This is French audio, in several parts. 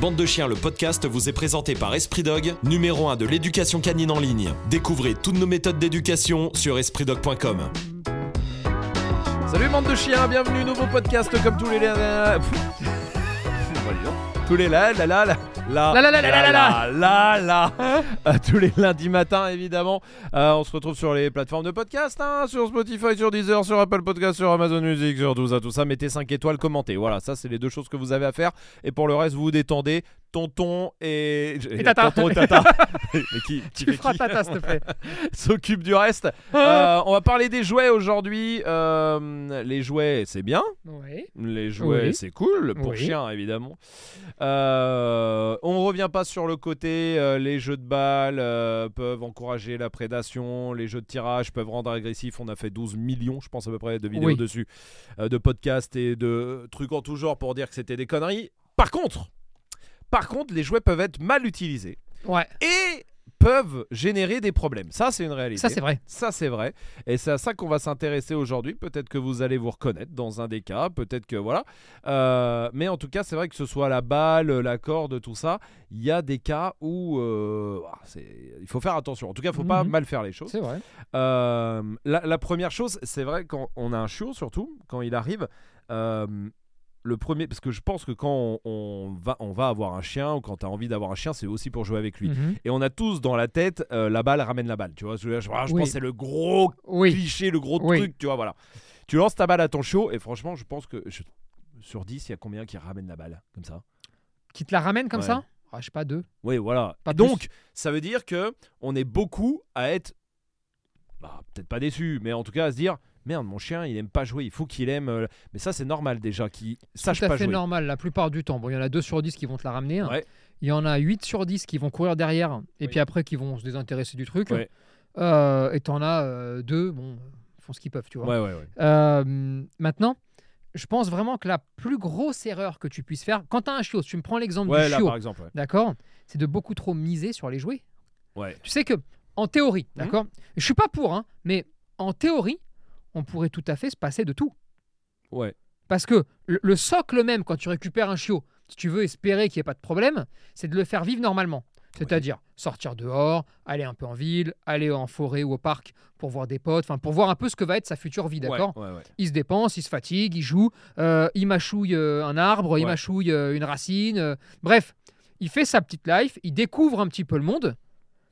Bande de chiens, le podcast vous est présenté par Esprit Dog, numéro 1 de l'éducation canine en ligne. Découvrez toutes nos méthodes d'éducation sur espritdog.com. Salut bande de chiens, bienvenue nouveau podcast comme tous les tous les là là là là là La, la, la, la, la, la, là là là Euh, tous les lundis matins évidemment. Euh, on se retrouve sur les plateformes de podcast hein, sur Spotify sur Deezer sur Apple Podcast sur Amazon Music sur tout ça tout ça. Mettez 5 étoiles commentez. Voilà ça c'est les deux choses que vous avez à faire. Et pour le reste vous vous détendez tonton et, Et tata. tonton et tata Mais qui, qui Tu feras qui tata, s'il te plaît. s'occupe du reste Euh, on va parler des jouets aujourd'hui Euh, les jouets c'est bien Oui. les jouets, Oui. c'est cool, pour Oui. chien évidemment. Euh, on revient pas sur le côté, les jeux de balles peuvent encourager la prédation, les jeux de tirage peuvent rendre agressif. On a fait 12 millions, je pense à peu près, de vidéos dessus, de podcasts et de trucs en tout genre pour dire que c'était des conneries. Par contre, par contre, les jouets peuvent être mal utilisés Ouais, et peuvent générer des problèmes. Ça, c'est une réalité. ça c'est vrai. Ça, c'est vrai. Et c'est à ça qu'on va s'intéresser aujourd'hui. Peut-être que vous allez vous reconnaître dans un des cas. Peut-être que voilà. Euh, mais en tout cas, c'est vrai que ce soit la balle, la corde, tout ça, il y a des cas où euh, ah, il faut faire attention. En tout cas, il faut pas Mhm. mal faire les choses. C'est vrai. Euh, la, la première chose, c'est vrai, quand on a un chiot, surtout, quand il arrive. Le premier, parce que je pense que quand on, on va, on va avoir un chien ou quand tu as envie d'avoir un chien, c'est aussi pour jouer avec lui. Mhm. Et on a tous dans la tête euh, la balle ramène la balle. Tu vois, je, je- je pense que c'est le gros Oui. cliché, le gros Oui. truc, tu vois, voilà. Tu lances ta balle à ton chiot et franchement, je pense que je- sur 10, il y a combien qui ramènent la balle comme ça? Qui te la ramène comme Ouais. ça? Ah, Je sais pas, deux. Oui, voilà. Pas Donc, ça veut dire que on est beaucoup à être bah, peut-être pas déçu, mais en tout cas à se dire merde, mon chien, il aime pas jouer, il faut qu'il aime euh, mais ça c'est normal déjà qu'il sache Tout à pas fait jouer. normal la plupart du temps. Bon, il y en a 2 sur 10 qui vont te la ramener. hein. Ouais. Il y en a 8 sur 10 qui vont courir derrière et Oui. puis après qui vont se désintéresser du truc. Ouais. Euh, et t'en as 2, bon, ils font ce qu'ils peuvent, tu vois. Ouais, ouais, ouais. Euh, maintenant, je pense vraiment que la plus grosse erreur que tu puisses faire, quand tu as un chiot, si tu me prends l'exemple du là chiot, par exemple, d'accord, c'est de beaucoup trop miser sur les jouets. Tu sais que, en théorie, Mhm. d'accord, je suis pas pour, hein, mais en théorie, on pourrait tout à fait se passer de tout. Ouais. Parce que le, le socle même, quand tu récupères un chiot, si tu veux espérer qu'il n'y ait pas de problème, c'est de le faire vivre normalement. C'est-à-dire sortir dehors, aller un peu en ville, aller en forêt ou au parc pour voir des potes, enfin pour voir un peu ce que va être sa future vie, d'accord Ouais, ouais, ouais. il se dépense, il se fatigue, il joue, euh, il mâchouille euh, un arbre, il mâchouille euh, une racine. bref, il fait sa petite life, il découvre un petit peu le monde.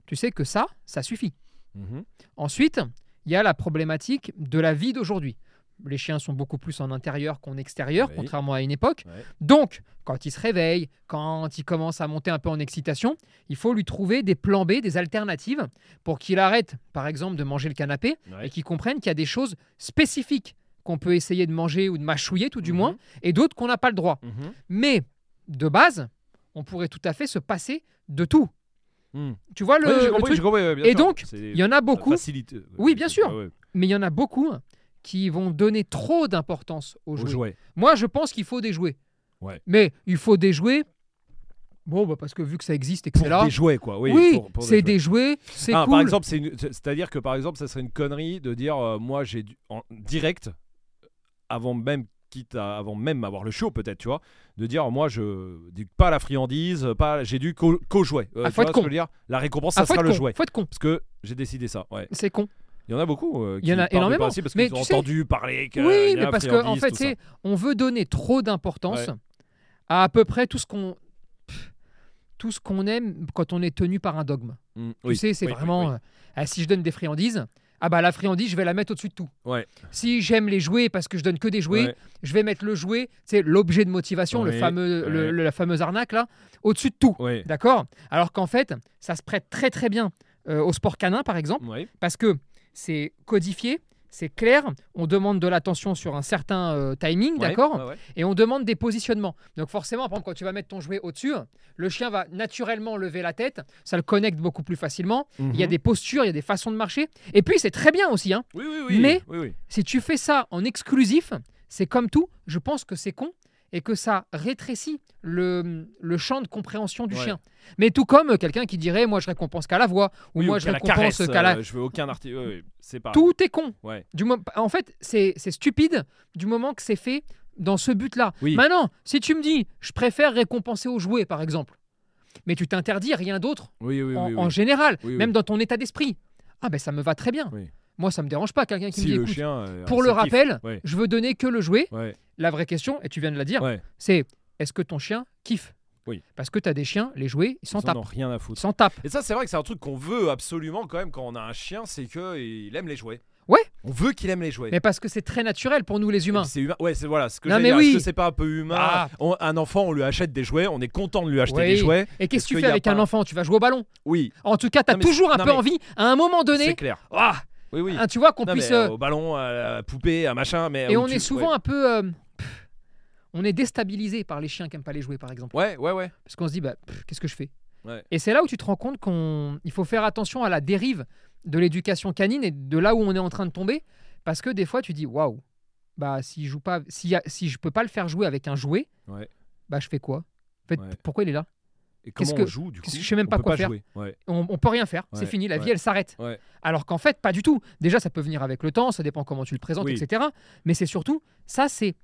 Tu sais que ça, ça suffit. Mhm. Ensuite, il y a la problématique de la vie d'aujourd'hui. Les chiens sont beaucoup plus en intérieur qu'en extérieur, Oui. contrairement à une époque. Donc, quand il se réveille, quand il commence à monter un peu en excitation, il faut lui trouver des plans B, des alternatives, pour qu'il arrête, par exemple, de manger le canapé et qu'il comprenne qu'il y a des choses spécifiques qu'on peut essayer de manger ou de mâchouiller, tout du Mhm. moins, et d'autres qu'on n'a pas le droit. Mhm. Mais, de base, on pourrait tout à fait se passer de tout. Mhm. Tu vois le, Ouais, j'ai le compris, truc compris, ouais, Et donc, Il y en a beaucoup, euh, Oui, bien sûr. mais il y en a beaucoup qui vont donner trop d'importance aux Aux jouets. Moi, je pense qu'il faut des jouets. Ouais. Mais il faut des jouets. Bon, bah parce que vu que ça existe et que c'est là. des jouets, quoi. Oui, Oui, pour- pour c'est des jouets, c'est Ah, cool. Par exemple, c'est une- c'est-à-dire que par exemple, ça serait une connerie de dire euh, moi j'ai du- en direct avant même quitte à- avant même avoir le show peut-être, tu vois, de dire moi je dis pas la friandise, pas j'ai dû qu'au qu'au jouet. Euh, Ah, faut vois être con. dire? La récompense Ah, ça sera le con, jouet Faut être con. parce que j'ai décidé ça. Ouais. C'est con. Il y en a beaucoup euh, qui Il y en a énormément. parce Mais qu'ils ont sais- entendu parler que oui, mais parce qu'en friandise, fait, on veut donner trop d'importance Ouais. à à peu près tout ce qu'on tout ce qu'on aime quand on est tenu par un dogme. Mm, Tu oui, sais, c'est oui, vraiment oui. euh, ah, si je donne des friandises, ah bah la friandise, je vais la mettre au-dessus de tout. Ouais. Si j'aime les jouets parce que je donne que des jouets, Ouais. je vais mettre le jouet, c'est l'objet de motivation, le fameux le- ouais. le- la fameuse arnaque là, au-dessus de tout. D'accord? Alors qu'en fait, ça se prête très très bien euh, au sport canin par exemple parce que c'est codifié, c'est clair, on demande de l'attention sur un certain euh, timing, Ouais, d'accord ouais, ouais. Et on demande des positionnements. Donc forcément, par exemple, quand tu vas mettre ton jouet au-dessus, le chien va naturellement lever la tête, ça le connecte beaucoup plus facilement. Il y a Mhm. des postures, il y a des façons de marcher. Et puis c'est très bien aussi, hein. Oui, oui, oui. Mais- si tu fais ça en exclusif, c'est comme tout, je pense que c'est con et que ça rétrécit le, le champ de compréhension du Ouais. chien. Mais tout comme quelqu'un qui dirait moi je récompense qu'à la voix ou Oui, moi ou je qu'à la récompense qu'à la... euh, je veux aucun article. c'est pas. Tout est con. Ouais. Du moment... En fait, c'est c'est stupide du moment que c'est fait dans ce but-là. Oui. Maintenant, si tu me dis, je préfère récompenser au jouet, par exemple, mais tu t'interdis rien d'autre Oui, oui, en, oui. en général, même dans ton état d'esprit, ah ben ça me va très bien. Moi, ça me dérange pas quelqu'un qui Si me dit, le chien. euh, pour le rappel, Ouais. je veux donner que le jouet. Ouais. La vraie question, et tu viens de la dire, Ouais. c'est est-ce que ton chien kiffe? Oui. Parce que tu as des chiens, les jouets, ils s'en Ils en ont tapent. rien à Ils foutre. s'en tapent. Et ça, c'est vrai que c'est un truc qu'on veut absolument quand même quand on a un chien, c'est que il aime les jouets. Ouais. On veut qu'il aime les jouets. Mais parce que c'est très naturel pour nous les humains. C'est humain. Ouais, c'est voilà ce que Non, mais dire. oui. Est-ce que c'est pas un peu humain? Ah. On- Un enfant, on lui achète des jouets, on est content de lui acheter Oui. des jouets. Et qu'est-ce Est-ce que tu qu'il fais avec un enfant? Tu vas jouer au ballon? Oui, En tout cas, tu as Non, mais toujours un peu envie, à un moment c'est donné, clair. ah, Oui, oui. hein, tu vois, qu'on puisse. euh, au ballon, à la poupée, à machin, mais et on tu- est souvent ouais. un peu. euh, pff, on est déstabilisé par les chiens qui n'aiment pas les jouets, par exemple. Ouais, ouais, ouais. Parce qu'on se dit, bah, qu'est-ce que je fais? Ouais. Et c'est là où tu te rends compte qu'il faut faire attention à la dérive de l'éducation canine et de là où on est en train de tomber. Parce que des fois, tu dis, waouh, bah, si, joue pas, si, si je peux pas le faire jouer avec un jouet, Ouais. bah, je fais quoi? En fait, pourquoi il est là? Et Qu'est-ce comment on que- joue du coup qu'est-ce que je sais même pas quoi faire. Ouais. on, on peut rien faire, c'est fini, la vie elle s'arrête. Alors qu'en fait, pas du tout. Déjà, ça peut venir avec le temps, ça dépend comment tu le présentes, Oui. etc. Mais c'est surtout, ça c'est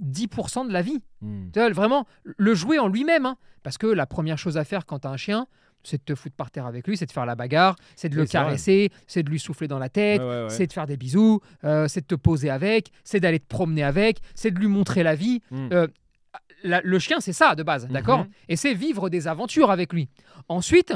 10% de la vie. Hmm. Vraiment, le jouer en lui-même. hein. Parce que la première chose à faire quand tu as un chien, c'est de te foutre par terre avec lui, c'est de faire la bagarre, c'est de le Oui, caresser, c'est de lui souffler dans la tête, Ouais, ouais, ouais. c'est de faire des bisous, euh, c'est de te poser avec, c'est d'aller te promener avec, c'est de lui montrer la vie. Hmm. Euh, la- le chien, c'est ça de base, d'accord? Mhm. Et c'est vivre des aventures avec lui. Ensuite,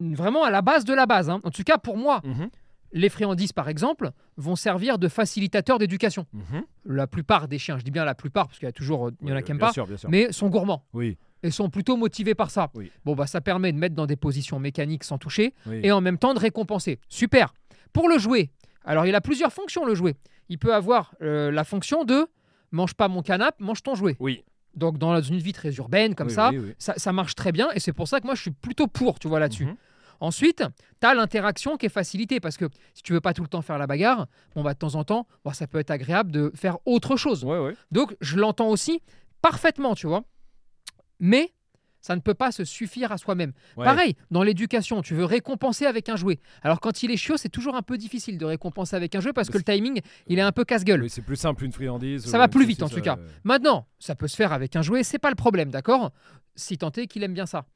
vraiment à la base de la base, hein. en tout cas pour moi, Mhm. les friandises par exemple vont servir de facilitateurs d'éducation. Mhm. La plupart des chiens, je dis bien la plupart parce qu'il y a toujours, il y en a qui n'aiment pas, sûr. mais sont gourmands Oui, et sont plutôt motivés par ça. Oui. Bon, bah, ça permet de mettre dans des positions mécaniques sans toucher oui. et en même temps de récompenser. Super. Pour le jouet, alors il a plusieurs fonctions le jouet. Il peut avoir euh, la fonction de mange pas mon canapé, mange ton jouet. Oui. Donc dans une vie très urbaine comme Oui, ça, oui, oui. ça, ça marche très bien et c'est pour ça que moi je suis plutôt pour, tu vois là-dessus. Mhm. Ensuite, tu as l'interaction qui est facilitée parce que si tu veux pas tout le temps faire la bagarre, bon bah de temps en temps, bon, ça peut être agréable de faire autre chose. Ouais, ouais. Donc je l'entends aussi parfaitement, tu vois. Mais ça ne peut pas se suffire à soi-même. Ouais. Pareil, dans l'éducation, tu veux récompenser avec un jouet. Alors quand il est chiot, c'est toujours un peu difficile de récompenser avec un jouet parce que le timing, il est un peu casse-gueule. Oui, c'est plus simple une friandise. Ça va plus vite, en tout cas. Maintenant, ça peut se faire avec un jouet, c'est pas le problème, d'accord? Si tant est qu'il aime bien ça.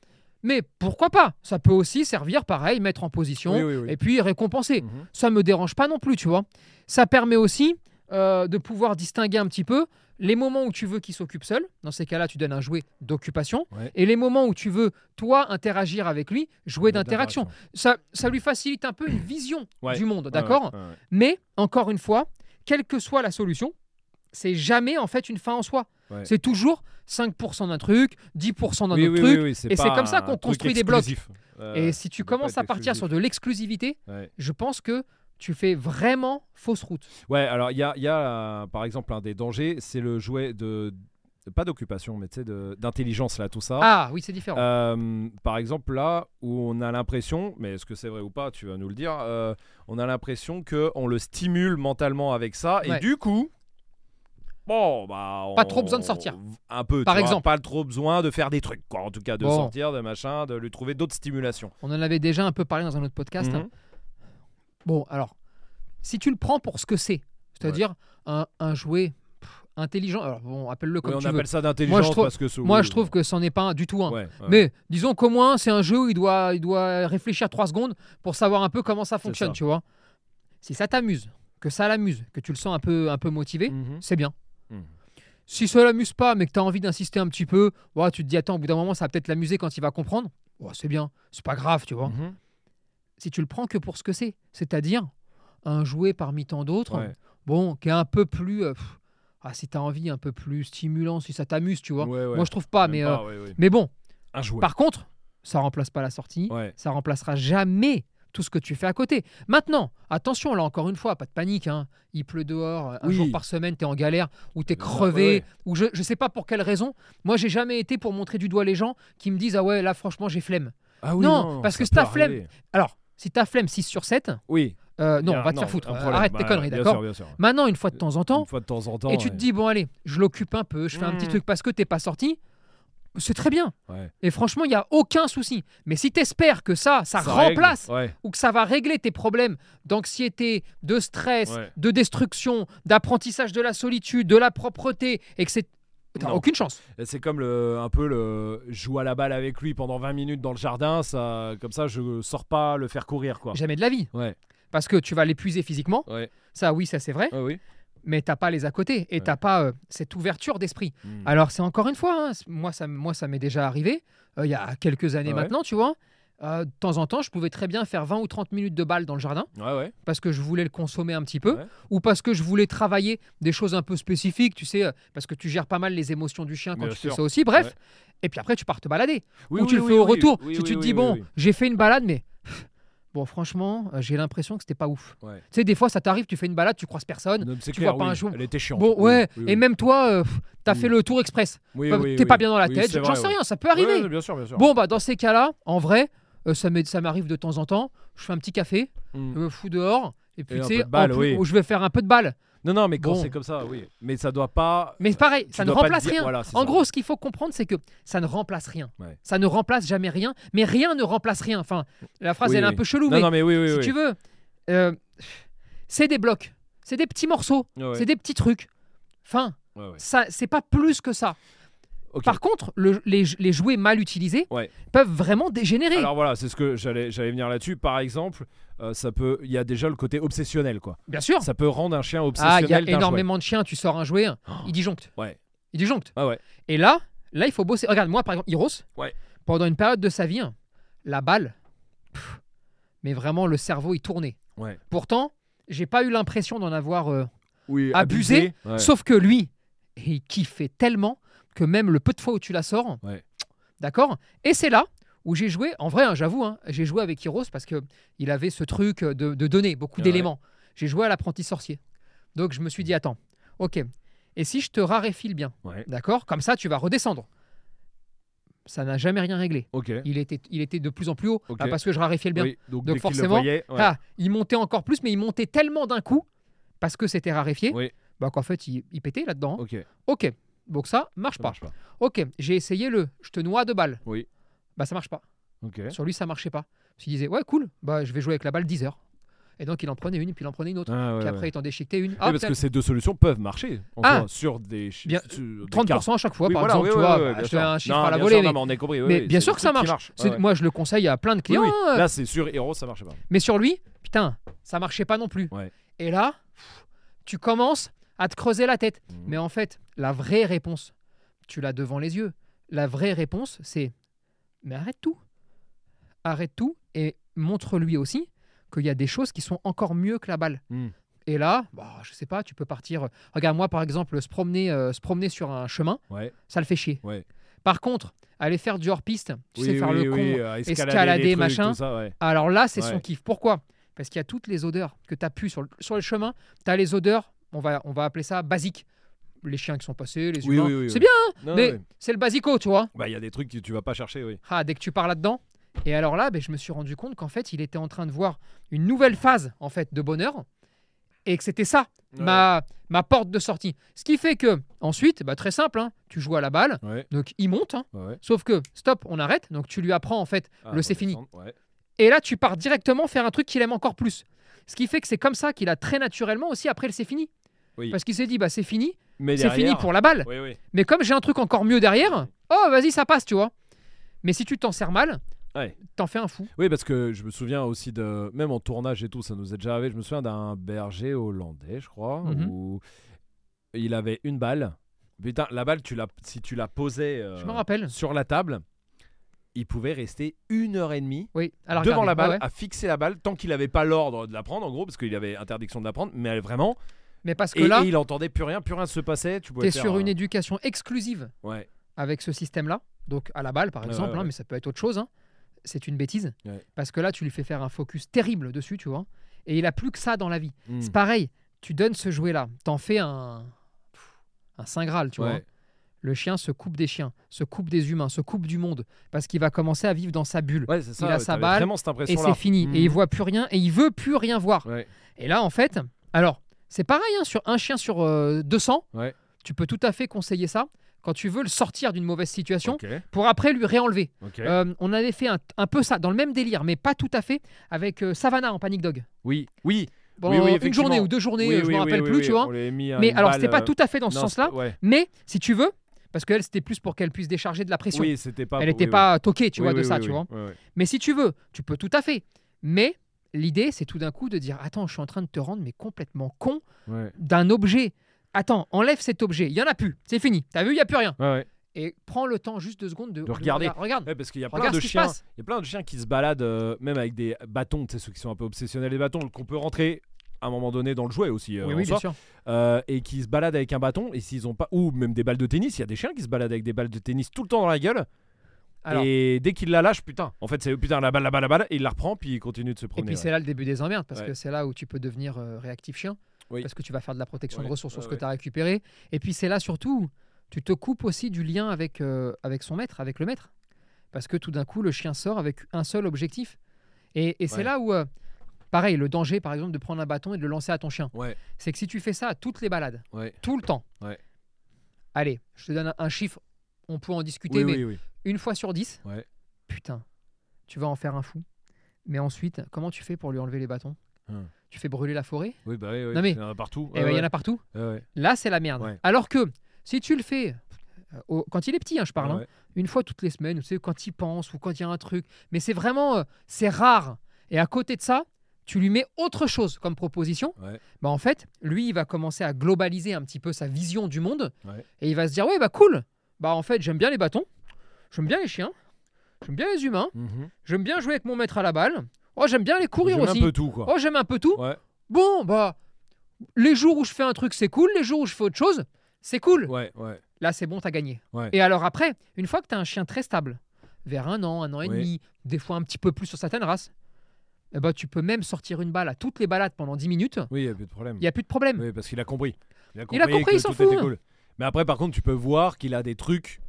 Mais pourquoi pas? Ça peut aussi servir, pareil, mettre en position Oui, oui, oui. et puis récompenser. Mhm. Ça me dérange pas non plus, tu vois. Ça permet aussi euh, de pouvoir distinguer un petit peu les moments où tu veux qu'il s'occupe seul. Dans ces cas-là, tu donnes un jouet d'occupation. Ouais. Et les moments où tu veux, toi, interagir avec lui, jouet d'interaction. Ça, ça lui facilite un peu une vision Ouais. du monde, d'accord ouais, mais encore une fois, quelle que soit la solution, c'est jamais en fait une fin en soi. C'est toujours 5% d'un truc, 10% d'un Oui, autre oui, truc. oui, et c'est comme ça qu'on construit des blocs. Euh, et si tu commences à partir exclusif. sur de l'exclusivité, je pense que tu fais vraiment fausse route. Ouais, alors il y a, y a, euh, par exemple un des dangers, c'est le jouet de, pas d'occupation, mais tu sais d'intelligence là, tout ça. Ah oui, c'est différent. Euh, par exemple là où on a l'impression, mais est-ce que c'est vrai ou pas, tu vas nous le dire, euh, on a l'impression que on le stimule mentalement avec ça et du coup, bon bah, Pas trop besoin de sortir. Un peu, tu Par vois, exemple. pas trop besoin de faire des trucs, quoi. En tout cas, de Bon. sortir, de machin, de lui trouver d'autres stimulations. On en avait déjà un peu parlé dans un autre podcast. Mhm. hein. Bon, alors, si tu le prends pour ce que c'est, c'est-à-dire un, un jouet pff, intelligent, alors bon, appelle-le comme Oui, on tu veux. appelle ça d'intelligence trouve- parce que sous- Moi, je trouve que c'en est pas un du tout un. Ouais, ouais. Mais disons qu'au moins, c'est un jeu où il doit, il doit réfléchir trois secondes pour savoir un peu comment ça fonctionne, ça. tu vois. Si ça t'amuse, que ça l'amuse, que tu le sens un peu, un peu motivé, Mhm. c'est bien. Mhm. Si ça l'amuse pas, mais que tu as envie d'insister un petit peu, ouais, tu te dis, attends, au bout d'un moment, ça va peut-être l'amuser quand il va comprendre. Ouais, c'est bien, c'est pas grave, tu vois. Mhm. Si tu le prends que pour ce que c'est, c'est-à-dire un jouet parmi tant d'autres, Ouais. bon, qui est un peu plus. euh, pff, ah, si tu as envie, un peu plus stimulant, si ça t'amuse, tu vois. Ouais, ouais. Moi, je trouve pas, Même mais, pas, euh, mais bon, Un jouet. par contre, ça remplace pas la sortie, ça remplacera jamais tout ce que tu fais à côté. Maintenant, attention, là encore une fois, pas de panique. hein. Il pleut dehors, un Oui. jour par semaine, tu es en galère, ou tu es crevé, ouais. ou je, je sais pas pour quelle raison. Moi, j'ai jamais été pour montrer du doigt les gens qui me disent Ah ouais, là, franchement, j'ai flemme. Ah Non, parce que si t'as flemme. Alors, si tu as flemme 6 sur 7, Oui. Euh, non, a- va te faire foutre. un Euh, problème. Arrête tes Bah, conneries, bien d'accord sûr, bien sûr. Maintenant, une fois de temps en temps, Une fois de temps en temps. et tu te dis Bon, allez, je l'occupe un peu, je fais un petit Mm. truc parce que t'es pas sorti. c'est très bien. Ouais. Et franchement, il n'y a aucun souci. Mais si tu espères que ça, ça, remplace Ouais. ou que ça va régler tes problèmes d'anxiété, de stress, Ouais. de destruction, d'apprentissage de la solitude, de la propreté, et que c'est. T'as Non. aucune chance. C'est comme le, un peu le joue à la balle avec lui pendant 20 minutes dans le jardin, ça, comme ça je sors pas le faire courir quoi. Jamais de la vie. Ouais, Parce que tu vas l'épuiser physiquement. ouais, Ça, oui, ça c'est vrai. ouais, oui. Mais t'as pas les à côté. Et Ouais. t'as pas euh, cette ouverture d'esprit. Mm. Alors, c'est encore une fois, hein, moi, ça, moi, ça m'est déjà arrivé, euh, il y a quelques années maintenant, tu vois. Euh, de temps en temps, je pouvais très bien faire 20 ou 30 minutes de balle dans le jardin Ouais, ouais. parce que je voulais le consommer un petit peu Ouais. ou parce que je voulais travailler des choses un peu spécifiques, tu sais, parce que tu gères pas mal les émotions du chien quand Bien tu sûr. fais ça aussi. Bref. Et puis après, tu pars te balader. Oui, ou tu le oui, fais au retour. si tu te dis, bon, j'ai fait une balade, mais. Bon, franchement, euh, j'ai l'impression que c'était pas ouf. Ouais. Tu sais, des fois, ça t'arrive, tu fais une balade, tu croises personne. Non, tu clair, vois pas oui. un jour. Elle était chiante. Bon, ouais, oui, et même toi, euh, t'as fait le tour express. Oui, oui, T'es pas bien dans la tête, j'en sais rien, ça peut arriver. Bien sûr, bien sûr. Bon, bah, dans ces cas-là, en vrai, euh, ça m'arrive de temps en temps. Je fais un petit café, Mm. je me fous dehors, et puis tu sais, oui. je vais faire un peu de balle. Non, non, mais quand Bon. c'est comme ça, oui. Mais ça doit pas. Mais pareil, ça ne remplace rien. voilà, en ça. gros, ce qu'il faut comprendre, c'est que ça ne remplace rien. Ouais. Ça ne remplace jamais rien, mais rien ne remplace rien. Enfin, la phrase, Oui, elle est un peu chelou, Non, mais non, mais oui, oui, si tu veux, euh, c'est des blocs, c'est des petits morceaux, Ouais, c'est des petits trucs. Enfin, ouais. ça, c'est pas plus que ça. Par contre, le- les, les jouets mal utilisés Ouais. peuvent vraiment dégénérer. Alors voilà, c'est ce que j'allais j'allais venir là-dessus. Par exemple, euh, ça peut, il y a déjà le côté obsessionnel, quoi. Bien sûr. Ça peut rendre un chien Ah, il y obsessionnel. a jouet. énormément de chiens, tu sors un jouet, Oh. il disjoncte. Ouais. Il disjoncte. Ah ouais. Et là, là, il faut bosser. Regarde, moi, par exemple, Hiros, Ouais. pendant une période de sa vie, hein, la balle, pff, mais vraiment, le cerveau, il tournait. Ouais. Pourtant, j'ai pas eu l'impression d'en avoir. euh, Oui, Abusé, Ouais. Sauf que lui, il kiffait tellement que même le peu de fois où tu la sors, Ouais. d'accord? Et c'est là où j'ai joué, en vrai, hein, j'avoue, hein, j'ai joué avec Hiros parce que il avait ce truc de, de donner beaucoup Ouais. d'éléments. J'ai joué à l'apprenti sorcier. Donc je me suis dit, attends, ok, et si je te raréfie le bien, Ouais. d'accord? Comme ça, tu vas redescendre. Ça n'a jamais rien réglé. Ok. Il était, il était de plus en plus haut ah, parce que je raréfiais le bien. Oui, donc, qu'il forcément, voyait, ouais. Ah, il montait encore plus, mais il montait tellement d'un coup parce que c'était raréfié, Oui. bah, qu'en fait, il, il pétait là-dedans. Ok. Ok, donc ça marche Ça pas. marche pas. Ok, j'ai essayé le je te noie de balles. Oui. Bah ça marche pas. Ok. Sur lui, ça marchait pas. Parce qu'il disait ouais, cool, bah je vais jouer avec la balle 10 heures. Et donc il en prenait une, puis il en prenait une autre. Ah, ouais, puis ouais. après, il t'en déchiquetait une. Ah, parce que ces deux solutions peuvent marcher en Ah. soi, sur des Bien, sur des 30% à chaque fois, Oui, par voilà, exemple, oui, tu oui, vois. bah, je un chiffre Non, à la volée, sûr, mais, non, mais on est compris. oui, mais oui, bien sûr que ça marche. Ouais, ouais. Moi, je le conseille à plein de clients. Là, c'est sur Hero, ça marchait pas. Mais sur lui, putain, ça marchait pas non plus. Ouais. Et là, tu commences à te creuser la tête. Mhm. Mais en fait, la vraie réponse, tu l'as devant les yeux. La vraie réponse, c'est mais arrête tout. Arrête tout et montre-lui aussi qu'il y a des choses qui sont encore mieux que la balle. Hmm. Et là, bah, je sais pas, tu peux partir. Regarde, moi, par exemple, se promener, euh, se promener sur un chemin, Ouais. ça le fait chier. Ouais. Par contre, aller faire du hors-piste, tu sais Oui, faire oui, le con, oui, euh, escalader, trucs, machin. tout ça, ouais. alors là, c'est son kiff. Pourquoi? Parce qu'il y a toutes les odeurs que tu as pu sur le, sur le chemin. Tu as les odeurs, on va, on va appeler ça basique. Les chiens qui sont passés, les Oui, humains. oui, oui, c'est bien, Non, mais c'est le basico, tu vois. Bah, il y a des trucs que tu vas pas chercher, oui. Ah, dès que tu pars là-dedans. Et alors là, ben, je me suis rendu compte qu'en fait, il était en train de voir une nouvelle phase en fait de bonheur. Et que c'était ça, ma, ma porte de sortie. Ce qui fait que, ensuite, bah, très simple, hein, tu joues à la balle, Ouais, donc il monte. hein. ouais, sauf que, stop, on arrête. Donc tu lui apprends en fait Ah, le c'est fini. Et là, tu pars directement faire un truc qu'il aime encore plus. Ce qui fait que c'est comme ça qu'il a très naturellement aussi après le c'est fini. Oui. Parce qu'il s'est dit, bah c'est fini, Mais c'est fini pour la balle. Oui, oui. Mais comme j'ai un truc encore mieux derrière, oh vas-y, ça passe, tu vois. Mais si tu t'en sers mal, Ouais. t'en fais un fou. Oui, parce que je me souviens aussi de. Même en tournage et tout, ça nous est déjà arrivé. Je me souviens d'un berger hollandais, je crois, Mhm. où il avait une balle. Putain, la balle, tu la, si tu la posais euh, Je rappelle. sur la table, il pouvait rester une heure et demie Oui. Devant la balle, ouais. à fixer la balle, tant qu'il n'avait pas l'ordre de la prendre, en gros, parce qu'il avait interdiction de la prendre, mais vraiment. Mais parce que Et, là, et il entendait plus rien, plus rien se passait. Tu faire sur un- une éducation exclusive Ouais, avec ce système-là. Donc à la balle, par exemple, ouais, hein, mais ça peut être autre chose. hein. C'est une bêtise. Parce que là, tu lui fais faire un focus terrible dessus, tu vois. Et il a plus que ça dans la vie. Hmm. C'est pareil, tu donnes ce jouet-là, t'en fais un, un saint graal, tu vois. Le chien se coupe des chiens, se coupe des humains, se coupe du monde, parce qu'il va commencer à vivre dans sa bulle. Ouais, ça. Il a ouais, sa balle, et c'est fini. Hmm. Et il voit plus rien, et il veut plus rien voir. Ouais. Et là, en fait, alors, c'est pareil, hein, sur un chien sur euh, 200, Ouais. tu peux tout à fait conseiller ça. quand tu veux le sortir d'une mauvaise situation pour après lui réenlever. Euh, on avait fait un, un peu ça, dans le même délire, mais pas tout à fait, avec euh, Savannah en Panic Dog. Oui, oui. Une journée ou deux journées, oui, euh, je oui, me rappelle plus, tu vois. Mais alors, c'était pas euh, tout à fait dans ce sens-là, ouais. mais si tu veux, parce qu'elle, c'était plus pour qu'elle puisse décharger de la pression. Oui, c'était pas. elle n'était pas toquée, tu vois, de ça, tu vois. Mais si tu veux, tu peux tout à fait. Mais l'idée, c'est tout d'un coup de dire Attends, je suis en train de te rendre mais complètement con Ouais, d'un objet. Attends, enlève cet objet. Il y en a plus. C'est fini. T'as vu, il y a plus rien. ouais, ouais. Et prends le temps juste deux secondes de, De regarder. Regarde. regarde. Ouais, parce qu'il y a plein Regarde de chiens. Il y a plein de chiens qui se baladent, euh, même avec des bâtons, tu sais, ceux qui sont un peu obsessionnels des bâtons, qu'on peut rentrer à un moment donné dans le jouet aussi. euh, oui, en oui, bien sûr. Euh, et qui se baladent avec un bâton et s'ils ont pas ou même des balles de tennis il y a des chiens qui se baladent avec des balles de tennis tout le temps dans la gueule Alors, et dès qu'il la lâche putain en fait c'est putain la balle la balle la balle et il la reprend puis il continue de se Et promener puis c'est là le début des emmerdes parce Ouais. que c'est là où tu peux devenir euh, réactif chien. Oui. Parce que tu vas faire de la protection de ressources sur ce que tu as récupéré. Et puis c'est là surtout, tu te coupes aussi du lien avec, euh, avec son maître, avec le maître. Parce que tout d'un coup, le chien sort avec un seul objectif. Et, et c'est là où, euh, pareil, le danger par exemple de prendre un bâton et de le lancer à ton chien. C'est que si tu fais ça à toutes les balades, tout le temps, allez, je te donne un, un chiffre, on peut en discuter, oui, mais oui oui une fois sur dix, Ouais. putain, tu vas en faire un fou. Mais ensuite, comment tu fais pour lui enlever les bâtons? Hum. Tu fais brûler la forêt? Oui bah oui, Non, mais- il y en a partout Eh Ouais, ben, il y en a partout. Ouais. Là, c'est la merde. Alors que si tu le fais euh, au- quand il est petit, hein, je parle, hein, une fois toutes les semaines, tu sais, quand il pense ou quand il y a un truc, mais c'est vraiment, euh, c'est rare. Et à côté de ça, tu lui mets autre chose comme proposition. Ouais. Bah en fait, lui, il va commencer à globaliser un petit peu sa vision du monde Ouais. et il va se dire ouais bah cool. Bah en fait, j'aime bien les bâtons, j'aime bien les chiens, j'aime bien les humains, Mhm. j'aime bien jouer avec mon maître à la balle. Oh j'aime bien les courir J'aime aussi. un peu tout quoi Oh j'aime un peu tout. ouais Bon bah les jours où je fais un truc c'est cool, les jours où je fais autre chose c'est cool. ouais ouais Là, c'est bon, t'as gagné. Ouais. Et alors après, une fois que t'as un chien très stable, vers un an, un an et Oui. demi, des fois un petit peu plus sur certaines races, eh ben, tu peux même sortir une balle à toutes les balades pendant 10 minutes, oui il y a plus de problème il n'y a plus de problème. oui parce qu'il a compris il a compris, que il s'en tout était fout. cool. Mais après par contre tu peux voir qu'il a des trucs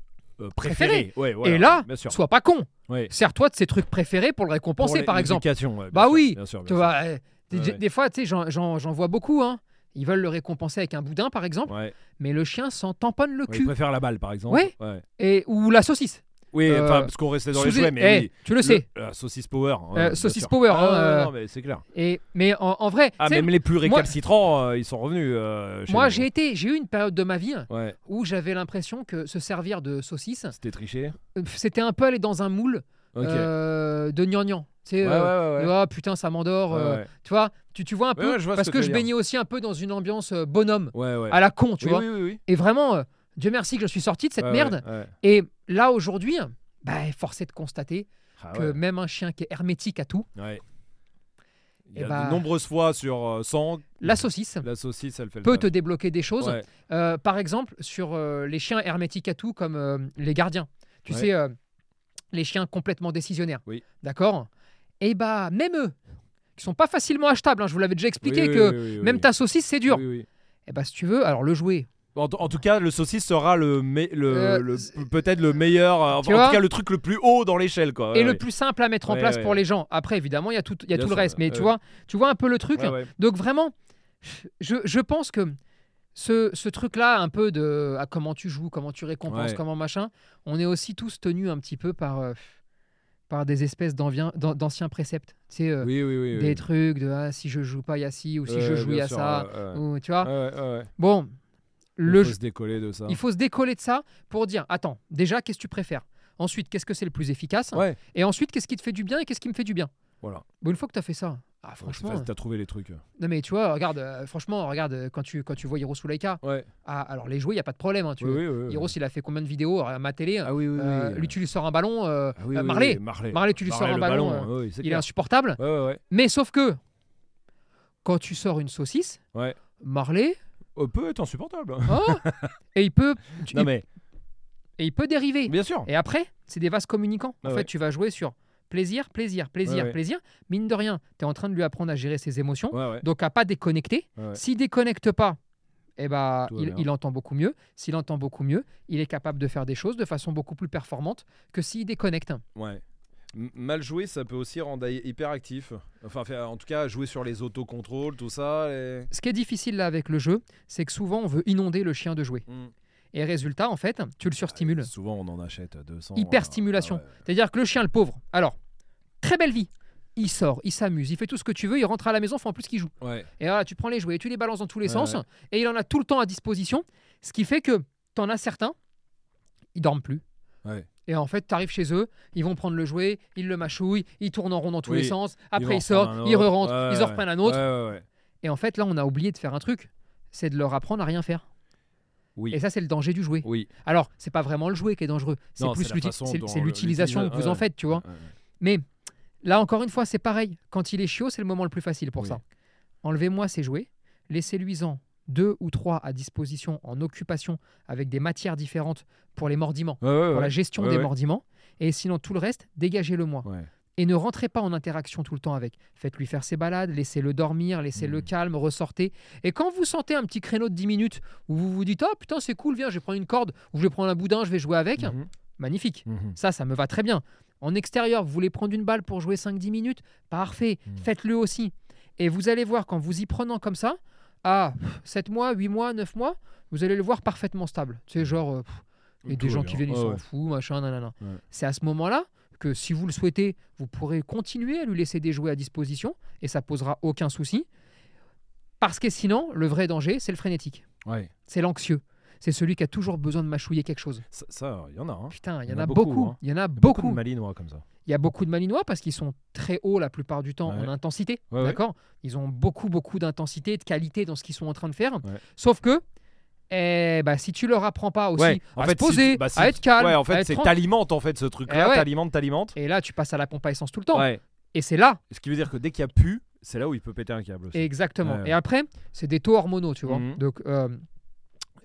euh, préférés ouais voilà, et là, bien sûr sois pas con. Sers-toi de ces trucs préférés pour le récompenser, Pour par exemple. ouais, Bah sûr, oui, bien sûr, bien Tu sûr. vois, euh, des, Ouais, ouais. des fois, tu sais, j'en- vois beaucoup. Hein. Ils veulent le récompenser avec un boudin, par exemple, mais le chien s'en tamponne le Ouais, il cul. préfère la balle, par exemple. Ouais. et, ou la saucisse. Oui, Euh, enfin, parce qu'on restait dans les jouets, mais Eh, oui. tu le sais. Saucisse power. Euh, saucisse power, Ah, hein, ouais, euh, non, mais c'est clair. Et, mais en, en vrai, Ah, même les plus récalcitrants, euh, ils sont revenus. euh, moi, j'ai été, j'ai eu une période de ma vie Ouais, où j'avais l'impression que se servir de saucisse, c'était triché. euh, c'était un peu aller dans un moule euh, de gnangnan. Tu sais, ouais, euh, ouais, ouais. Ah, putain, ça m'endort. Euh. Tu vois, tu, tu vois un peu. Vois parce que je baignais aussi un peu dans une ambiance euh, bonhomme, Ouais, ouais. à la con, tu oui, vois. oui, oui, oui. Et vraiment, euh, Dieu merci que je suis sorti de cette Ouais, merde. ouais, ouais. Et là, aujourd'hui, bah, force est de constater Ah, que même un chien qui est hermétique à tout, Ouais. Il y Eh a bah- de nombreuses fois sur euh, 100, la saucisse la saucisse, elle fait peut te débloquer des choses. Euh, par exemple, sur euh, les chiens hermétiques à tout, comme euh, les gardiens. Tu sais, euh, les chiens complètement décisionnaires. Oui. D'accord? Et bah, même eux, qui sont pas facilement achetables, hein, je vous l'avais déjà expliqué Oui, que oui, même ta saucisse, c'est dur. Et bah, si tu veux, alors le jouet. En, en tout cas, le saucisse sera le, Euh, le- peut-être le meilleur, euh, en vois tout cas le truc le plus haut dans l'échelle, quoi. et Ouais, le plus simple à mettre en Ouais, place pour les gens. Après, évidemment, il y a tout, il y a Bien tout le reste. Mais tu vois, tu vois un peu le truc. Donc vraiment, je, je pense que ce, ce truc-là, un peu de à comment tu joues, comment tu récompenses, comment machin, on est aussi tous tenus un petit peu par, euh, par des espèces d'anciens préceptes. Tu sais, euh, Oui, oui, oui. des trucs de ah, si je joue pas, il y a ci, ou si je joue, il y a sûr, ça. Ou, tu vois Ouais, Bon, Il le, faut se décoller de ça. il faut se décoller de ça pour dire attends, déjà, qu'est-ce que tu préfères? Ensuite, qu'est-ce que c'est le plus efficace? Ouais, Et ensuite, qu'est-ce qui te fait du bien et qu'est-ce qui me fait du bien? Voilà. Bon, une fois que tu as fait ça, ah, franchement, facile, T'as trouvé les trucs. non mais tu vois, regarde, euh, franchement, regarde, euh, quand tu, quand tu vois Hiro Sulaika, Ouais. ah, alors les jouets, il n'y a pas de problème. hein, tu Oui, oui, il a fait combien de vidéos à ma télé Ah euh, Lui, tu lui sors un ballon, euh, Ah euh, Marley, Marley. Marley, tu lui sors un le ballon, euh, il est insupportable. Ouais. Mais sauf que, quand tu sors une saucisse. Marley, Euh, peut être insupportable. oh, et il peut, tu- Non, mais et il peut dériver. bien sûr. Et après, c'est des vases communicants. En Ah fait, tu vas jouer sur plaisir, plaisir, plaisir, Ouais, plaisir. Mine de rien, tu es en train de lui apprendre à gérer ses émotions. Donc à pas déconnecter. S'il déconnecte pas, eh ben, il, entend beaucoup mieux. S'il entend beaucoup mieux, il est capable de faire des choses de façon beaucoup plus performante que s'il déconnecte. Ouais. Mal joué, ça peut aussi rendre hy- hyper actif. Enfin, faire- en tout cas, jouer sur les autocontrôles, tout ça. et- Ce qui est difficile là avec le jeu, c'est que souvent on veut inonder le chien de jouets. Mm. Et résultat, en fait, tu le surstimules. Souvent, on en achète 200. Hyperstimulation. ouais, ouais. C'est-à-dire que le chien, le pauvre, alors, très belle vie. Il sort, il s'amuse, il fait tout ce que tu veux, il rentre à la maison, faut en plus qu'il joue. Ouais. Et là, tu prends les jouets, tu les balances dans tous les Ouais, sens, ouais. et il en a tout le temps à disposition, ce qui fait que t'en as certains, ils dorment plus. Ouais. Et en fait, tu arrives chez eux, ils vont prendre le jouet, ils le mâchouillent, ils tournent en rond dans tous Oui. les sens, après ils sortent, ils re-rentrent, Ouais, ils en reprennent un autre. Ouais, ouais, ouais. Et en fait, là, on a oublié de faire un truc, c'est de leur apprendre à rien faire. Oui. Et ça, c'est le danger du jouet. Oui. Alors, c'est pas vraiment le jouet qui est dangereux, c'est plus l'utilisation que vous en faites, tu vois. Mais là, encore une fois, c'est pareil. Quand il est chiot, c'est le moment le plus facile pour ça. Enlevez-moi ces jouets, laissez-lui-en deux ou trois à disposition en occupation avec des matières différentes pour les mordiments, Ouais, ouais, pour la gestion des mordiments. Et sinon, tout le reste, dégagez-le moi. Ouais. Et ne rentrez pas en interaction tout le temps avec. Faites-lui faire ses balades, laissez-le dormir, laissez-le Mhm. calme, ressortez. Et quand vous sentez un petit créneau de 10 minutes où vous vous dites Oh putain, c'est cool, viens, je vais prendre une corde, ou je vais prendre un boudin, je vais jouer avec, Mhm. magnifique. Mhm. Ça, ça me va très bien. En extérieur, vous voulez prendre une balle pour jouer 5-10 minutes? Parfait, Mhm. faites-le aussi. Et vous allez voir, quand vous y prenant comme ça, à 7 mois, 8 mois, 9 mois, vous allez le voir parfaitement stable. C'est genre, euh, pff, il y a Tout des gens bien. qui viennent, ils s'en ouais. foutent, machin, nanana. Ouais. C'est à ce moment-là que si vous le souhaitez, vous pourrez continuer à lui laisser des jouets à disposition et ça posera aucun souci. Parce que sinon, le vrai danger, c'est le frénétique. Ouais. C'est l'anxieux. C'est celui qui a toujours besoin de mâchouiller quelque chose. Ça- il y en a. hein. Putain, il y en a beaucoup. hein. Il y en a Beaucoup beaucoup. de malinois comme ça. Il y a beaucoup de malinois parce qu'ils sont très hauts la plupart du temps Ouais. en intensité. Ouais, ouais. D'accord? Ils ont beaucoup, beaucoup d'intensité, de qualité dans ce qu'ils sont en train de faire. Sauf que, eh, bah, si tu leur apprends pas aussi Ouais, en à fait, se poser, si- bah, à être calme, Ouais, en à fait, c'est t'alimentes en fait ce truc-là, Eh ouais. t'alimentes, t'alimentes. et là, tu passes à la complaisance tout le temps. Et c'est là, Ce qui veut dire que dès qu'il y a pu, c'est là où il peut péter un câble aussi. exactement. Et après, c'est des taux hormonaux, tu vois. Mhm. Donc, euh,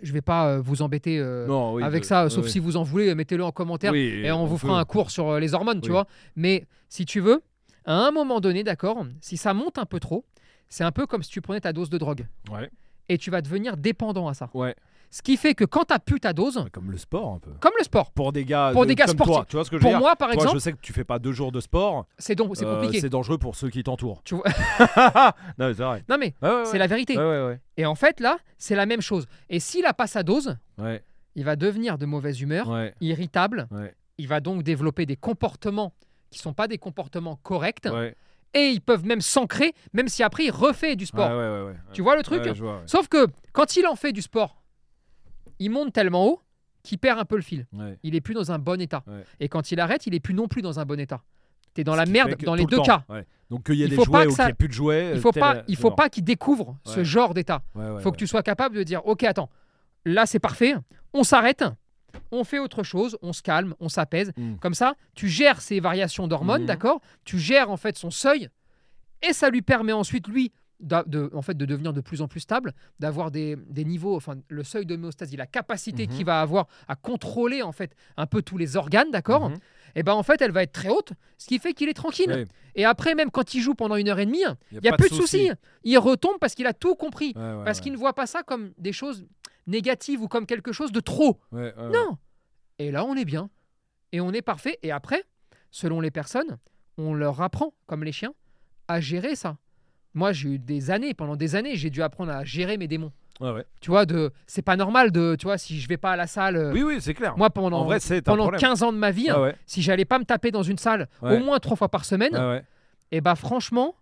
je vais pas euh, vous embêter euh, Non, oui, avec de- ça, ouais, sauf si vous en voulez, mettez-le en commentaire. Oui, et on vous peut. fera un cours sur euh, les hormones, tu vois. Mais si tu veux, à un moment donné, d'accord, si ça monte un peu trop, c'est un peu comme si tu prenais ta dose de drogue Ouais. et tu vas devenir dépendant à ça. Ouais. Ce qui fait que quand tu as pu ta dose, Comme le sport un peu. comme le sport, Pour des gars, Pour de- des gars comme toi, sportifs. tu vois ce que je veux pour dire moi par Toi, exemple, je sais que tu fais pas deux jours de sport. c'est donc c'est euh, compliqué. c'est dangereux pour ceux qui t'entourent. Tu vois- non, mais c'est vrai. Non mais Ouais, ouais, c'est ouais. la vérité. Et en fait là, c'est la même chose. Et s'il a pas sa dose, il va devenir de mauvaise humeur, irritable. Il va donc développer des comportements qui sont pas des comportements corrects. Et ils peuvent même s'ancrer, même si après il refait du sport. Ouais, ouais, ouais, ouais. Tu vois le truc vois. Sauf que quand il en fait du sport, il monte tellement haut qu'il perd un peu le fil. Ouais. Il est plus dans un bon état. Ouais. Et quand il arrête, il est plus non plus dans un bon état. T'es dans Ce la merde dans les le deux temps, cas. ouais. Donc qu'il y ait Il des faut pas jouets ou ça- qu'il n'y ait plus de jouets. Il faut tel- pas, il c'est faut pas qu'il découvre ce genre d'état. Il faut que tu sois capable de dire, ok, attends, là c'est parfait, on s'arrête, on fait autre chose, on se calme, on s'apaise. Mm. Comme ça, tu gères ces variations d'hormones, Mhm. d'accord? Tu gères en fait son seuil, et ça lui permet ensuite lui de, en fait, de devenir de plus en plus stable, d'avoir des, des niveaux, enfin le seuil d'homéostasie, la capacité Mhm. qu'il va avoir à contrôler en fait un peu tous les organes, d'accord Mhm. Et ben en fait, elle va être très haute, ce qui fait qu'il est tranquille. Et après, même quand il joue pendant une heure et demie, Il n'y a, plus de soucis. Il retombe parce qu'il a tout compris. Ouais, ouais, parce ouais. qu'il ne voit pas ça comme des choses négatives ou comme quelque chose de trop. Non. Et là, on est bien. Et on est parfait. Et après, selon les personnes, on leur apprend, comme les chiens, à gérer ça. Moi, j'ai eu des années, pendant des années, j'ai dû apprendre à gérer mes démons. Ouais, ouais. Tu vois, de, c'est pas normal de, tu vois, si je vais pas à la salle, euh, Oui, oui, c'est clair. moi pendant, en vrai, pendant problème. 15 ans de ma vie, Ouais, ouais. si j'allais pas me taper dans une salle au moins trois fois par semaine, et bah franchement,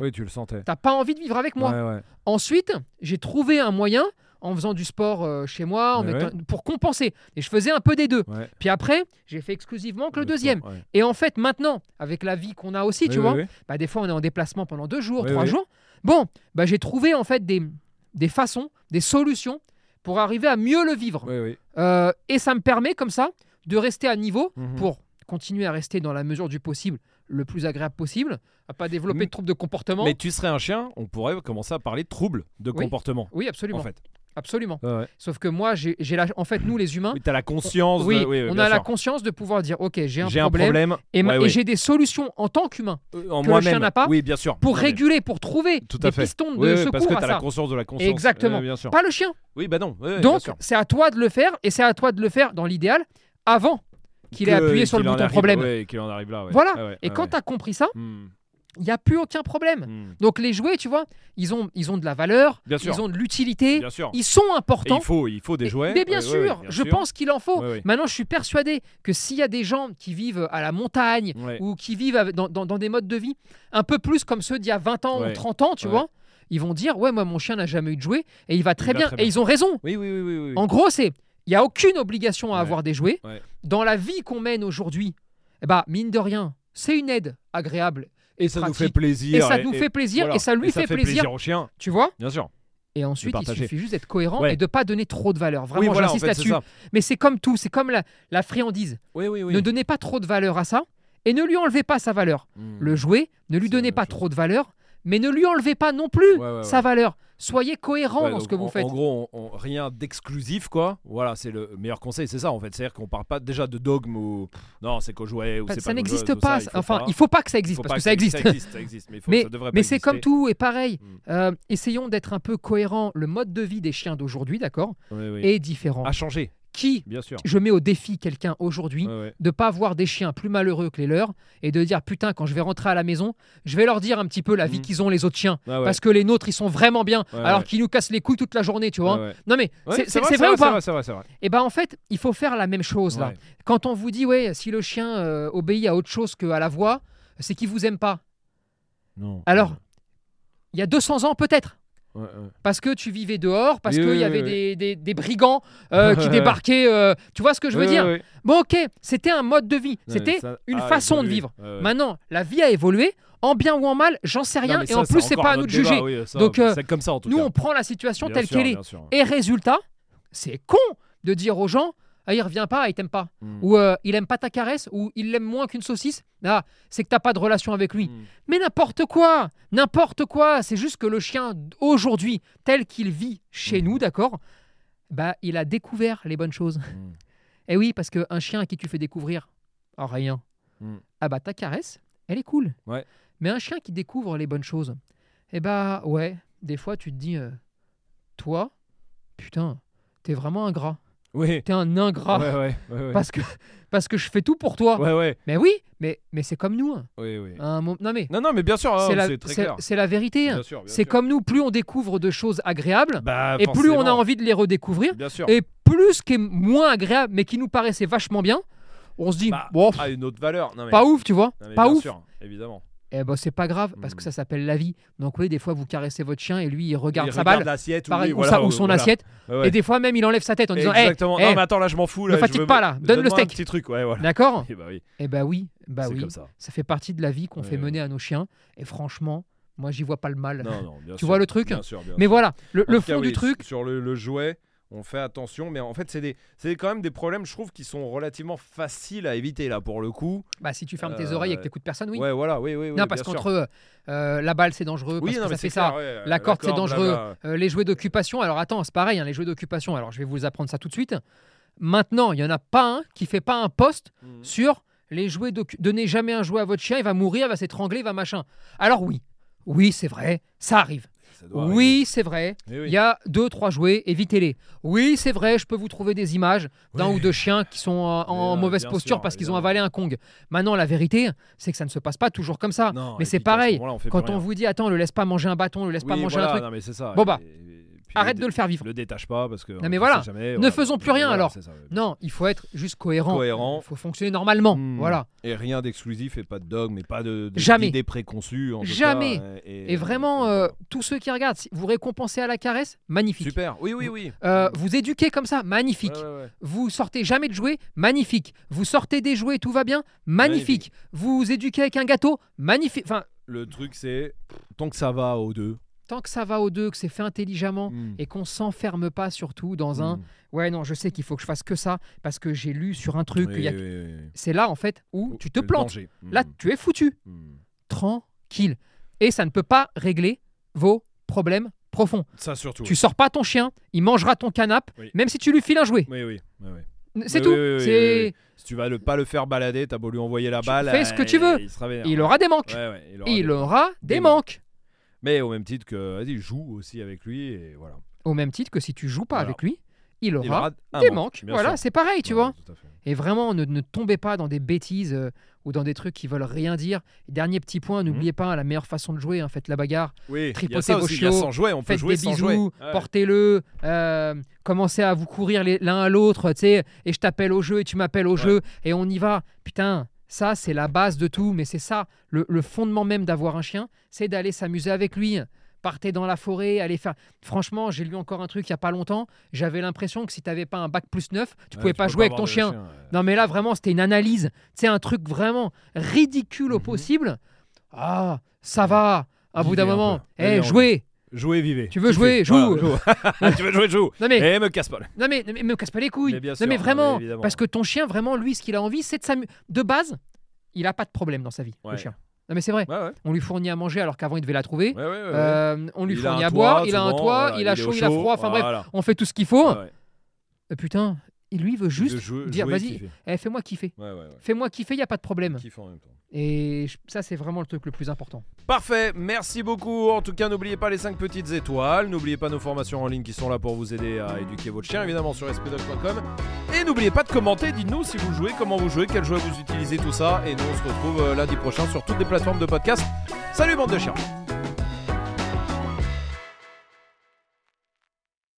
Oui, tu le sentais. t'as pas envie de vivre avec moi. Ensuite, j'ai trouvé un moyen en faisant du sport euh, chez moi, en Ouais, mettant- pour compenser. Et je faisais un peu des deux. ouais. Puis après, j'ai fait exclusivement que le, deuxième. sport, ouais. Et en fait, maintenant, avec la vie qu'on a aussi, Oui, tu oui, vois, oui. bah, des fois on est en déplacement pendant deux jours, trois jours. Bon, bah, j'ai trouvé en fait des, des façons, des solutions pour arriver à mieux le vivre. Euh, et ça me permet comme ça de rester à niveau Mhm. pour continuer à rester dans la mesure du possible le plus agréable possible, à pas développer de troubles de comportement. Mais tu serais un chien, on pourrait commencer à parler de troubles de Oui. comportement. Oui, absolument. En fait. Absolument. Ouais, ouais. Sauf que moi, j'ai la... en fait, nous les humains, Oui, t'as la conscience. oui, de- oui, oui, on a la conscience de pouvoir dire, ok, j'ai un J'ai un problème, et, Ouais, j'ai des solutions en tant qu'humain Euh, en que le chien moi-même. n'a pas Oui, bien sûr. pour Non, mais- réguler, pour trouver Tout des à fait. pistons de secours parce que à t'as la conscience de la conscience. Exactement. Euh, bien sûr. Pas le chien. Oui, bah non. Donc, c'est à toi de le faire, et c'est à toi de le faire dans l'idéal avant qu'il ait appuyé sur le bouton problème. ouais, qu'il en arrive là. ouais. Voilà. Et quand tu as compris ça, Hmm. Il n'y a plus aucun problème. Hmm. Donc les jouets, tu vois, ils ont, ils ont de la valeur, Bien sûr. ils ont de l'utilité, ils sont Et importants. il faut, il faut des Et- jouets. Mais bien sûr, bien je sûr. pense qu'il en faut. Maintenant, je suis persuadé que s'il y a des gens qui vivent à la montagne ou qui vivent dans, dans- dans des modes de vie un peu plus comme ceux d'il y a 20 ans ou 30 ans, tu vois, ils vont dire Ouais, moi, mon chien n'a jamais eu de jouet et il va très, bien. très Et bien. ils ont raison. Oui, oui, oui. En gros, c'est il n'y a aucune obligation à avoir des jouets. Dans la vie qu'on mène aujourd'hui, eh ben, mine de rien, c'est une aide agréable. Et ça nous fait plaisir. Et ça nous fait plaisir voilà. et ça lui ça fait, plaisir, au chien, tu vois bien sûr. Et ensuite, il suffit juste d'être cohérent Ouais. et de pas donner trop de valeur. Vraiment, oui, voilà, en j'insiste fait, c'est là-dessus. Mais c'est comme tout, c'est comme la, la friandise. Oui, oui, oui. Ne donnez pas trop de valeur à ça et ne lui enlevez pas sa valeur. Hmm. Le jouet, ne lui donnez pas chose. trop de valeur, mais ne lui enlevez pas non plus Ouais, ouais, sa valeur. Soyez cohérent Ouais, dans ce que vous faites. En gros, on- on- rien d'exclusif, quoi. Voilà, c'est le meilleur conseil, c'est ça en fait. C'est-à-dire qu'on parle pas déjà de dogme ou non, c'est qu'au jouet ou c'est ça n'existe pas. ça, il enfin, pas. il faut pas que ça existe parce que ça existe. Ça existe, ça existe, mais, Mais- c'est comme tout et pareil. Mm. Euh, essayons d'être un peu cohérent. Le mode de vie des chiens d'aujourd'hui, d'accord, Oui, oui. est différent. À changer, Qui bien sûr. je mets au défi quelqu'un aujourd'hui Ouais, ouais. de pas voir des chiens plus malheureux que les leurs et de dire putain quand je vais rentrer à la maison je vais leur dire un petit peu la vie Mhm. qu'ils ont les autres chiens Ah ouais. parce que les nôtres ils sont vraiment bien alors qu'ils nous cassent les couilles toute la journée tu vois non mais c'est c'est vrai, ou pas vrai, vrai, vrai. et ben en fait il faut faire la même chose là quand on vous dit ouais si le chien euh, obéit à autre chose qu'à la voix c'est qu'il vous aime pas Non. alors il y a 200 ans peut-être Ouais, ouais. parce que tu vivais dehors, parce Oui, qu'il oui, y avait oui. Des, des- des brigands euh, qui débarquaient. euh, tu vois ce que je veux dire. Bon, ok, c'était un mode de vie, c'était ça une façon de vivre. Maintenant, la vie a évolué, en bien ou en mal, j'en sais Non, rien, et en plus, c'est pas à nous de juger. ça, Donc, euh, c'est comme ça en tout Nous, cas. on prend la situation Bien telle qu'elle est. sûr. Et résultat, c'est con de dire aux gens ah, il revient pas, il t'aime pas. Mm. Ou euh, il aime pas ta caresse, ou il l'aime moins qu'une saucisse. Ah, c'est que t'as pas de relation avec lui. Mm. Mais n'importe quoi, n'importe quoi. C'est juste que le chien, aujourd'hui, tel qu'il vit chez Mhm. nous, d'accord Bah, il a découvert les bonnes choses. Et oui, parce qu'un chien à qui tu fais découvrir oh, rien, ah bah ta caresse, elle est cool. Ouais. Mais un chien qui découvre les bonnes choses, eh bah ouais, des fois tu te dis, euh, toi, putain, t'es vraiment ingrat. Oui. T'es un ingrat. Ouais, ouais, ouais, ouais. Parce que, parce que je fais tout pour toi. Mais oui, mais, mais c'est comme nous. hein. Oui, oui. Un mo- Non mais Non, non, mais bien sûr, hein, c'est la, vérité. hein. C'est comme nous, plus on découvre de choses agréables, Bah, et plus on a envie de les redécouvrir, Bien sûr. et plus ce qui est moins agréable, mais qui nous paraissait vachement bien, on se dit, Bah, bon, pff, une autre valeur. Non, mais... pas ouf, tu vois, Non, mais pas bien ouf. sûr, évidemment. Eh ben c'est pas grave, parce que Mm. ça s'appelle la vie. Donc oui, des fois, vous caressez votre chien, et lui, il regarde Il sa regarde balle, l'assiette pareil, oui, ou, voilà, sa- ou son voilà. assiette, Ouais, et des fois même, il enlève sa tête en disant, Eh, Exactement. eh, non, mais attends, là, je m'en fous. Là, je fatigue veux- pas, là, donne le Donne-moi un steak. petit truc, ouais, voilà. d'accord Eh bah oui, Eh ben oui, bah c'est oui, comme ça. ça fait partie de la vie qu'on Ouais, fait mener à nos chiens, et franchement, moi, j'y vois pas le mal. Non, non, bien Tu sûr. vois le truc Bien sûr, bien Mais sûr. voilà, le, cas, fond du oui, truc, Sur le, le jouet, on fait attention, mais en fait, c'est des, c'est quand même des problèmes, je trouve, qui sont relativement faciles à éviter là pour le coup. bah, si tu fermes tes Euh, oreilles et que t'écoutes personne, oui. Ouais, voilà, oui, oui, oui. non, parce qu'entre euh, la balle, c'est dangereux, Oui, parce non, que mais ça fait ça. ouais, La corde, c'est dangereux. Euh, les jouets d'occupation, alors attends, c'est pareil, hein, les jouets d'occupation. Alors je vais vous apprendre ça tout de suite. Maintenant, il n'y en a pas un qui fait pas un post Mhm. sur les jouets d'occu- Donnez jamais un jouet à votre chien, il va mourir, il va s'étrangler, il va machin. Alors oui, oui, c'est vrai, ça arrive. Oui, c'est vrai. Eh oui. il y a deux, trois jouets, évitez-les. Oui, c'est vrai, je peux vous trouver des images d'un Oui. ou deux chiens qui sont en, euh, mauvaise bien posture sûr, parce qu'ils ont avalé un Kong. Maintenant, la vérité, c'est que ça ne se passe pas toujours comme ça. Non, mais c'est pareil, on Quand on vous dit, attends, le laisse pas manger un bâton, le laisse pas manger voilà, un truc, Non, mais ça. Bon, bah, Et- arrête de le faire vivre. Le détache pas parce que. mais on sait voilà, jamais, ne faisons plus rien, Voilà, alors. c'est ça, ouais. Non, il faut être juste cohérent. Cohérent. Il faut fonctionner normalement. Hmm. Voilà. Et rien d'exclusif et pas de dogme et pas de, de Jamais. d'idées préconçues. en Jamais. cas, et, Et vraiment, euh, tous ceux qui regardent, vous récompensez à la caresse, magnifique. Super. Oui, oui, oui. Euh, vous éduquez comme ça, magnifique. Ouais, ouais, ouais. Vous sortez jamais de jouets, magnifique. Vous sortez des jouets, tout va bien, magnifique. Vous éduquez avec un gâteau, magnifique. Enfin, Le truc, c'est tant que ça va aux deux. Tant que ça va aux deux, que c'est fait intelligemment Hmm. et qu'on s'enferme pas surtout dans un Hmm. ouais non, je sais qu'il faut que je fasse que ça parce que j'ai lu sur un truc. Oui, qu'il y a- oui, oui, oui. C'est là en fait où tu te plantes. danger. Hmm. Là, tu es foutu. Tranquille. Et ça ne peut pas régler vos problèmes profonds. Ça surtout. Tu sors pas ton chien, il mangera ton canapé, Oui. même si tu lui files un jouet. Oui, oui. C'est tout. c'est Si tu vas le, pas le faire balader, t'as beau lui envoyer la Tu balle. fais ce que tu euh, veux. Il aura des manques. Ouais, ouais, il aura il des- aura des, des manques. Mais au même titre que, vas-y, joue aussi avec lui et voilà. Au même titre que si tu joues pas Voilà. avec lui il aura, il aura des manque, manques. Voilà, c'est pareil, tu Ouais, vois. Et vraiment, ne, ne tombez pas dans des bêtises euh, ou dans des trucs qui veulent rien dire. Dernier petit point, Mhm. n'oubliez pas la meilleure façon de jouer, hein, faites la bagarre, Oui, Tripotez vos chiots, sans jouer, on peut faites jouer des sans bisous, jouer. Ouais. portez-le, euh, commencez à vous courir l'un à l'autre, tu sais, et je t'appelle au jeu et tu m'appelles au Ouais. jeu, et on y va. Putain, ça c'est la base de tout, mais c'est ça, le, le fondement même d'avoir un chien, c'est d'aller s'amuser avec lui. Partez dans la forêt, allez faire. Franchement, j'ai lu encore un truc il y a pas longtemps. J'avais l'impression que si t'avais pas un bac plus 9, tu Ouais, pouvais pas jouer avec ton chien. ouais. Non, mais là, vraiment, c'était une analyse. C'est un truc vraiment ridicule au Mhm. possible. Ah, ça va. À bout d'un moment, eh, on- jouez. Jouez, vivez. Tu veux jouer, joue. Voilà, joue. tu veux jouer, joue. Non, mais, Et me casse pas. non, mais, mais me casse pas les couilles. Mais bien non, sûr, mais non, vraiment. mais évidemment. parce que ton chien, vraiment, lui, ce qu'il a envie, c'est de s'amuser. De base, il a pas de problème dans sa vie, le chien. Non, mais c'est vrai. Ouais, ouais. On lui fournit à manger alors qu'avant, il devait la trouver. Euh, on lui Il fournit à toit, boire, il a un toit, voilà, il a chaud, au il a froid. Enfin bref, on fait tout ce qu'il faut. Euh, putain, il lui veut juste jouer- dire vas-y, eh, fais-moi kiffer. Ouais, ouais, ouais. Fais-moi kiffer, il y a pas de problème. Kiffer en même temps. Et je- ça, c'est vraiment le truc le plus important. Parfait, merci beaucoup. En tout cas, n'oubliez pas les 5 petites étoiles. N'oubliez pas nos formations en ligne qui sont là pour vous aider à éduquer votre chien, évidemment sur espritdog.com. Et n'oubliez pas de commenter, dites-nous si vous jouez, comment vous jouez, quel jouet vous utilisez, tout ça. Et nous, on se retrouve euh, lundi prochain sur toutes les plateformes de podcast. Salut, bande de chiens!